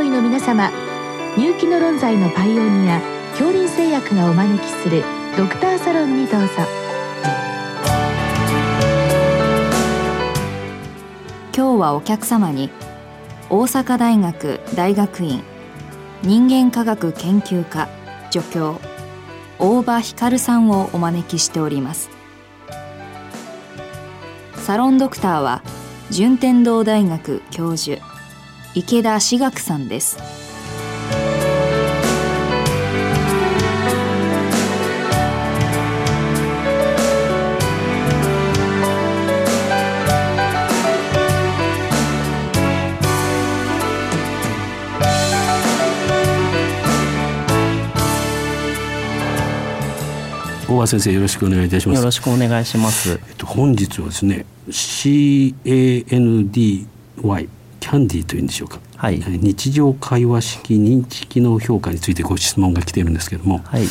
医の皆様入気の論剤のパイオニア恐林製薬がお招きするドクターサロンにどうぞ。今日はお客様に大阪大学大学院人間科学研究科助教大場光さんをお招きしております。サロンドクターは順天堂大学教授池田志学さんです。大和先生よろしくお願いいたします。よろしくお願いします、えっと、本日はですね CANDY キャンディというんでしょうか、はい。日常会話式認知機能評価についてご質問が来ているんですけども、はい。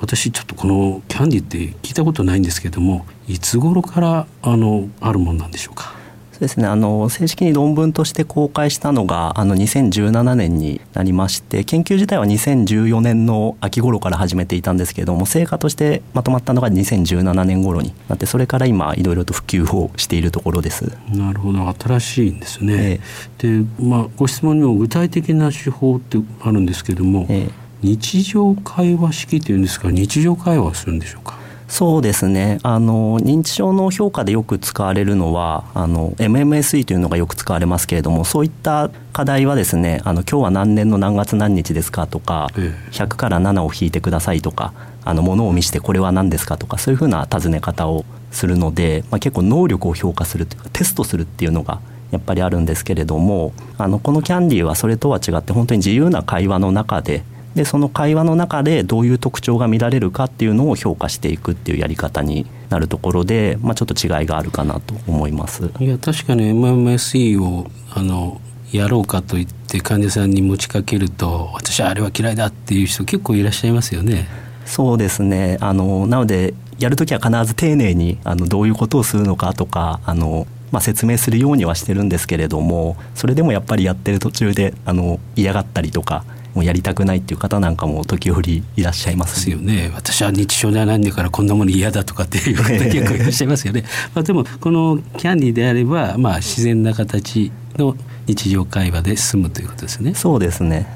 私ちょっとこのキャンディって聞いたことないんですけどもいつ頃からあのあるものなんでしょうかそうですね。あの正式に論文として公開したのがあの2017年になりまして研究自体は2014年の秋頃から始めていたんですけれども成果としてまとまったのが2017年頃になってそれから今いろいろと普及をしているところです。なるほど。新しいんですね。えで、まあ、ご質問にも具体的な手法ってあるんですけども、ええ。日常会話式っていうんですか？日常会話をするんでしょうか？そうですね。あの認知症の評価でよく使われるのはあの MMSE というのがよく使われますけれどもそういった課題はですねあの今日は何年の何月何日ですかとか、え100から7を引いてくださいとかあの物を見せてこれは何ですかとかそういうふうな尋ね方をするので、まあ、結構能力を評価するというかテストするっていうのがやっぱりあるんですけれどもあのこのキャンディーはそれとは違って本当に自由な会話の中ででその会話の中でどういう特徴が見られるかっていうのを評価していくっていうやり方になるところで、まあ、ちょっと違いがあるかなと思います。いや確かに MMSE をあのやろうかと言って患者さんに持ちかけると私はあれは嫌いだっていう人結構いらっしゃいますよね。そうですねあのなのでやるときは必ず丁寧にあのどういうことをするのかとかあの、まあ、説明するようにはしてるんですけれどもそれでもやっぱりやってる途中であの嫌がったりとかもうやりたくないっていう方なんかも時折いらっしゃいまですすよね私は認知症ではないんだからこんなもの嫌だとかっていう方結構いらっしゃいますよね。まあ、でもこのキャンディーであれば、まあ、自然な形の日常会話で済むということですね。そうですね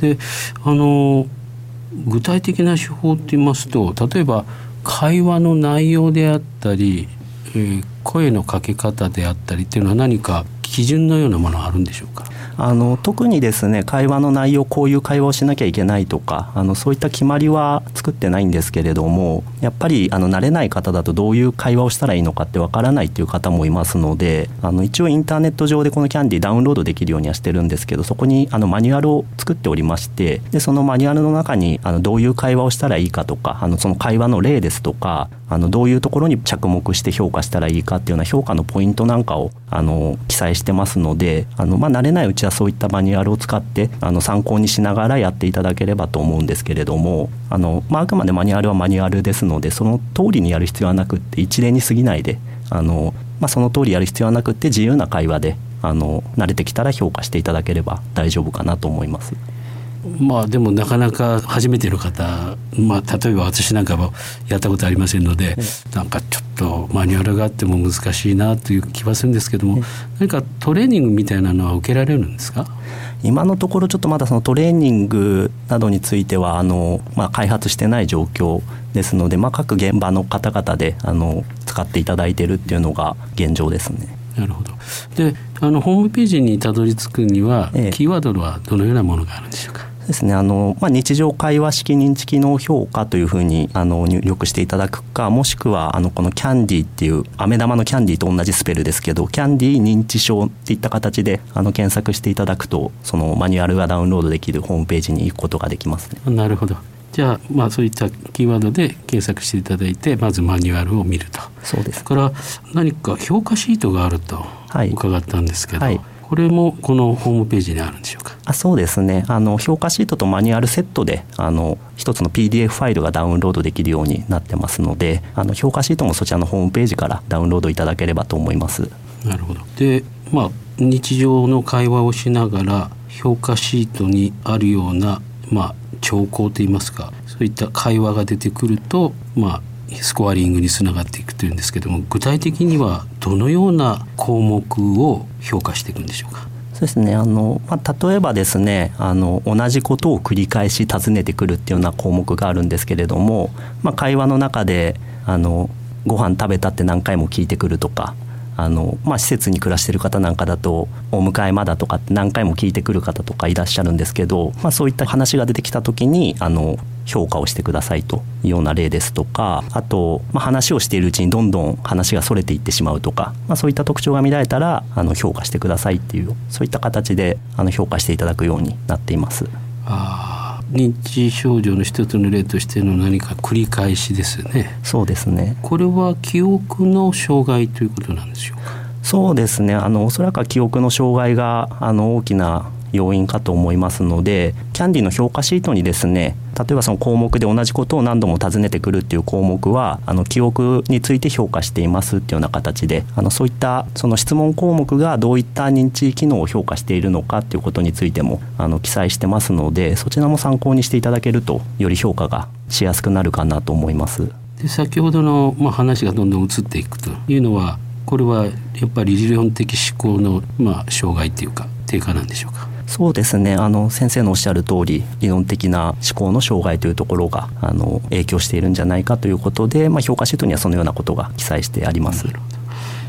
であの具体的な手法って言いますと例えば会話の内容であったり、えー声のかけ方であったりっていうのは何か基準のようなものはあるんでしょうか？あの特にですね会話の内容こういう会話をしなきゃいけないとかあのそういった決まりは作ってないんですけれどもやっぱりあの慣れない方だとどういう会話をしたらいいのかってわからないっていう方もいますのであの一応インターネット上でこのキャンディーダウンロードできるようにはしてるんですけどそこにあのマニュアルを作っておりましてでそのマニュアルの中にあのどういう会話をしたらいいかとかあのその会話の例ですとかあのどういうところに着目して評価したらいいかっていうような評価のポイントなんかをあの記載してますのであの、まあ、慣れないうちはそういったマニュアルを使ってあの参考にしながらやっていただければと思うんですけれどもあの、まあ、あくまでマニュアルはマニュアルですのでその通りにやる必要はなくって一例に過ぎないであの、まあ、その通りやる必要はなくって自由な会話であの慣れてきたら評価していただければ大丈夫かなと思います。まあでもなかなか初めての方、まあ、例えば私なんかもやったことありませんので、なんかちょっとマニュアルがあっても難しいなという気はするんですけども、何かトレーニングみたいなのは受けられるんですか？今のところちょっとまだそのトレーニングなどについてはあの、まあ、開発してない状況ですので、まあ、各現場の方々であの使っていただいてるっていうのが現状ですね。なるほど。であのホームページにたどり着くには、ええ。キーワードはどのようなものがあるんでしょうか？ですね。あの、まあ、日常会話式認知機能評価というふうにあの入力していただくかもしくはあのこのキャンディーっていう飴玉のキャンディーと同じスペルですけどキャンディー認知症っていった形であの検索していただくとそのマニュアルがダウンロードできるホームページに行くことができますね。なるほど。じゃあまあそういったキーワードで検索していただいてまずマニュアルを見ると。そうです。から何か評価シートがあるとはい。伺ったんですけど、はいこれもこのホームページにあるんでしょうか？あそうですね。あの評価シートとマニュアルセットであの一つの PDF ファイルがダウンロードできるようになってますのであの評価シートもそちらのホームページからダウンロードいただければと思います。なるほど。でまあ日常の会話をしながら評価シートにあるような、まあ、兆候といいますかそういった会話が出てくると、まあ、スコアリングにつながっていくというんですけども具体的にはどのような項目を評価していくんでしょうか？そうですね。あの、まあ、例えばですねあの同じことを繰り返し尋ねてくるっていうような項目があるんですけれども、まあ、会話の中であのご飯食べたって何回も聞いてくるとかあの、まあ、施設に暮らしてる方なんかだと「お迎えまだ」とかって何回も聞いてくる方とかいらっしゃるんですけど、まあ、そういった話が出てきた時にあの評価をしてくださいというような例ですとかあと、まあ、話をしているうちにどんどん話がそれていってしまうとか、まあ、そういった特徴が見られたらあの評価してくださいっていうそういった形であの評価していただくようになっています。あ認知症状の一つの例としての何か繰り返しですね。そうですね。これは記憶の障害ということなんでしょうか？そうですね。あのおそらく記憶の障害があの大きな要因かと思いますのでキャンディの評価シートにですね例えばその項目で同じことを何度も尋ねてくるっていう項目はあの記憶について評価していますっていうような形であのそういったその質問項目がどういった認知機能を評価しているのかっていうことについてもあの記載してますのでそちらも参考にしていただけるとより評価がしやすくなるかなと思います。で先ほどの、まあ、話がどんどん移っていくというのはこれはやっぱり理論的思考の、まあ、障害っていうか低下なんでしょうか？そうですね。あの先生のおっしゃる通り理論的な思考の障害というところがあの影響しているんじゃないかということで、まあ、評価シートにはそのようなことが記載してあります。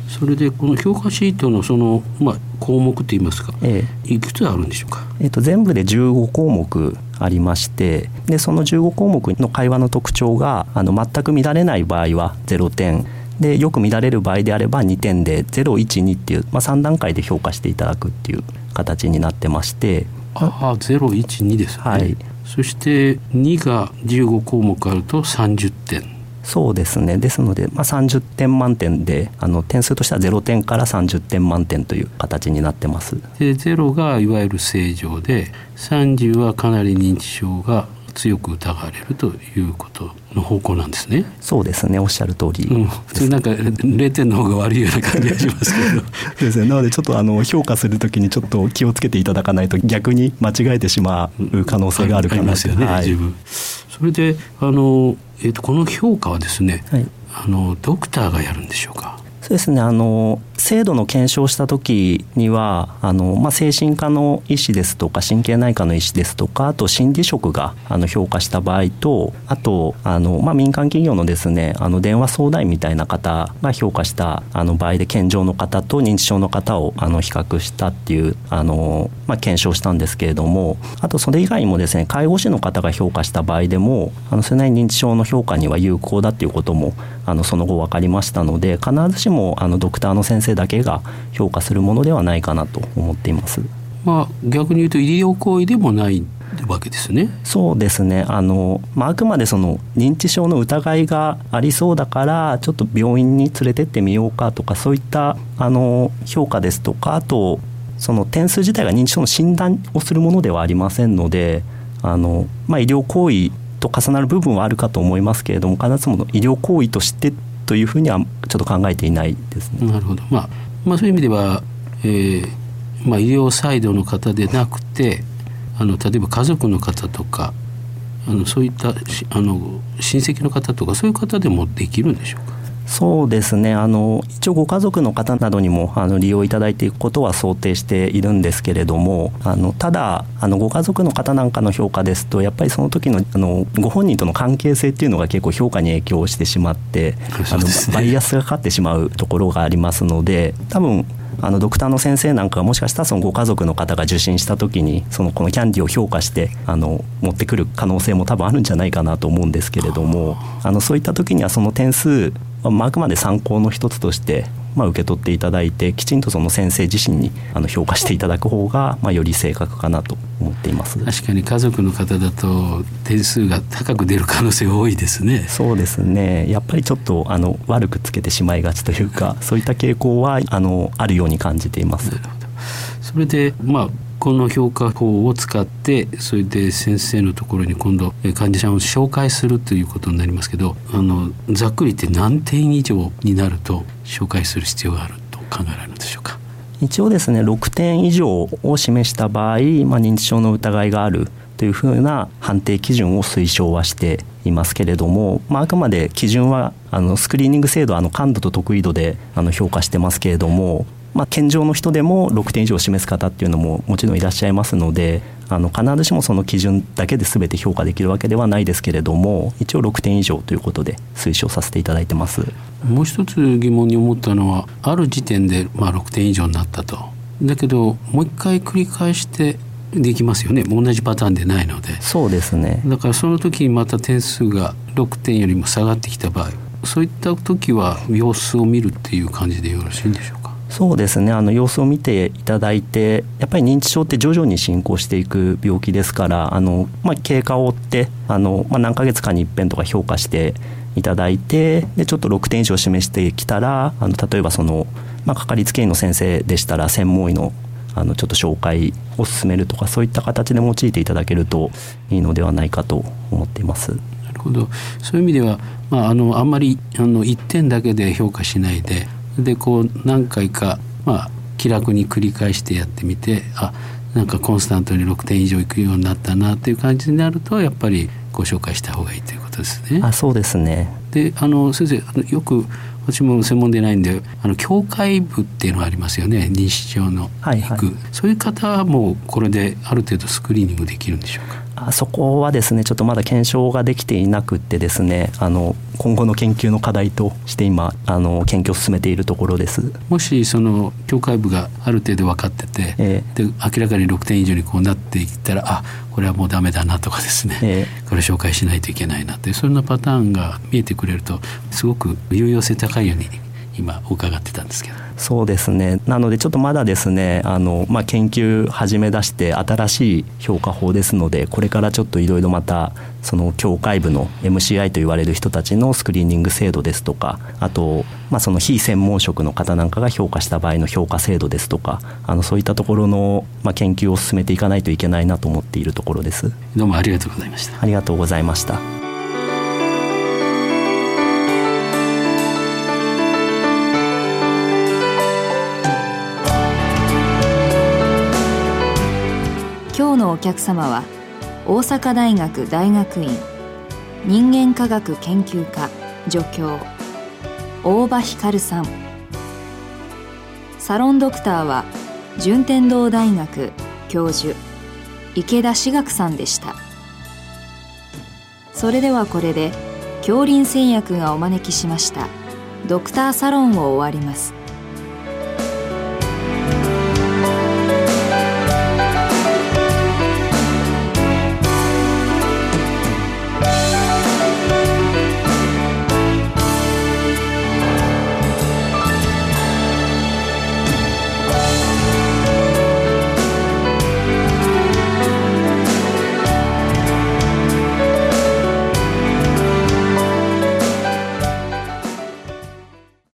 それでこの評価シートのその、まあ、項目といいますか、ええ、いくつあるんでしょうか、えっと、全部で15項目ありましてでその15項目の会話の特徴があの全く乱れない場合は0点。でよく乱れる場合であれば2点で012っていう、まあ、3段階で評価していただくっていう形になってましてああ012ですね、はい、そして2が15項目あると30点。そうですね。ですので、まあ、30点満点であの点数としては0点から30点満点という形になってます。で0がいわゆる正常で30はかなり認知症が強く疑われるということの方向なんですね。そうですね。おっしゃる通り、うん、普通なんか0点の方が悪いような感じがしますけど。ですね。なのでちょっとあの評価するときにちょっと気をつけていただかないと逆に間違えてしまう可能性があるかなと、うん、ますよね、はい、それであの、えーと、とこの評価はですね、はい、あのドクターがやるんでしょうか？そうですね。あの制度の検証した時にはあの、まあ、精神科の医師ですとか神経内科の医師ですとかあと心理職があの評価した場合とあとあの、まあ、民間企業のですねあの電話相談員みたいな方が評価したあの場合で健常の方と認知症の方をあの比較したっていうあの、まあ、検証したんですけれどもあとそれ以外にもですね介護士の方が評価した場合でもあのそれなりに認知症の評価には有効だっていうこともあのその後分かりましたので必ずしもあのドクターの先生だけが評価するものではないかなと思っています。まあ、逆に言うと医療行為でもないわけですね。そうですね。あの、まあ、あくまでその認知症の疑いがありそうだから、ちょっと病院に連れてってみようかとか、そういったあの評価ですとか、あと。その点数自体が認知症の診断をするものではありませんので、あのまあ、医療行為と重なる部分はあるかと思いますけれども、必ずしも医療行為としてというふうにはちょっと考えていないですね。なるほど。まあまあ、そういう意味では、えーまあ、医療サイドの方でなくてあの例えば家族の方とかあのそういったあの親戚の方とかそういう方でもできるんでしょうか？そうですね。あの一応ご家族の方などにもあの利用いただいていくことは想定しているんですけれどもあのただあのご家族の方なんかの評価ですとやっぱりその時のあのご本人との関係性っていうのが結構評価に影響してしまって、ね、あのバイアスがかかってしまうところがありますので多分あのドクターの先生なんかがもしかしたらそのご家族の方が受診した時にそのこのキャンディーを評価してあの持ってくる可能性も多分あるんじゃないかなと思うんですけれどもあのそういった時にはその点数まあ、あくまで参考の一つとしてまあ、受け取っていただいてきちんとその先生自身にあの評価していただく方が、まあ、より正確かなと思っています。確かに家族の方だと点数が高く出る可能性が多いですね。そうですね。やっぱりちょっとあの悪くつけてしまいがちというかそういった傾向はあのあるように感じています。それでまあこの評価法を使ってそれで先生のところに今度患者さんを紹介するということになりますけどあのざっくり言って何点以上になると紹介する必要があると考えられるでしょうか？一応ですね6点以上を示した場合、まあ、認知症の疑いがあるというふうな判定基準を推奨はしていますけれども、まあ、あくまで基準はあのスクリーニング制度あの感度と得意度であの評価してますけれども、まあ、健常の人でも6点以上示す方っていうのももちろんいらっしゃいますのであの必ずしもその基準だけで全て評価できるわけではないですけれども一応6点以上ということで推奨させていただいてます。もう一つ疑問に思ったのはある時点でまあ6点以上になったと。だけどもう一回繰り返してできますよね。同じパターンでないので。そうですね。だからその時にまた点数が6点よりも下がってきた場合そういった時は様子を見るっていう感じでよろしいんでしょうか？そうですねあの様子を見ていただいてやっぱり認知症って徐々に進行していく病気ですからあの、まあ、経過を追ってあの、まあ、何ヶ月かに一遍とか評価していただいてでちょっと6点以上示してきたらあの例えばその、まあ、かかりつけ医の先生でしたら専門医のあのちょっと紹介を進めるとかそういった形で用いていただけるといいのではないかと思っています。なるほどそういう意味では、まあ、あのあんまりあの1点だけで評価しないででこう何回か、まあ、気楽に繰り返してやってみてあなんかコンスタントに6点以上いくようになったなっていう感じになるとやっぱりご紹介した方がいいということですね。あそうですね。であの先生よく私も専門でないんであの境界部っていうのがありますよね。認知症のはいはい、そういう方はもうこれである程度スクリーニングできるんでしょうか？あそこはですねちょっとまだ検証ができていなくてですねあの今後の研究の課題として今あの研究を進めているところです。もしその境界部がある程度分かってて、えー、で明らかに6点以上にこうなっていったらあこれはもうダメだなとかですね、えー、これ紹介しないといけないなってそんなパターンが見えてくれるとすごく有用性高いように今伺ってたんですけど。そうですね。なのでちょっとまだですねあの、まあ、研究始め出して新しい評価法ですのでこれからちょっといろいろまたその境界部の MCI と言われる人たちのスクリーニング制度ですとかあと、まあ、その非専門職の方なんかが評価した場合の評価制度ですとかあのそういったところの、まあ、研究を進めていかないといけないなと思っているところです。どうもありがとうございました。ありがとうございました客様は大阪大学大学院人間科学研究科助教大場光さん。サロンドクターは順天堂大学教授池田志学さんでした。それではこれで恐林製薬がお招きしましたドクターサロンを終わります。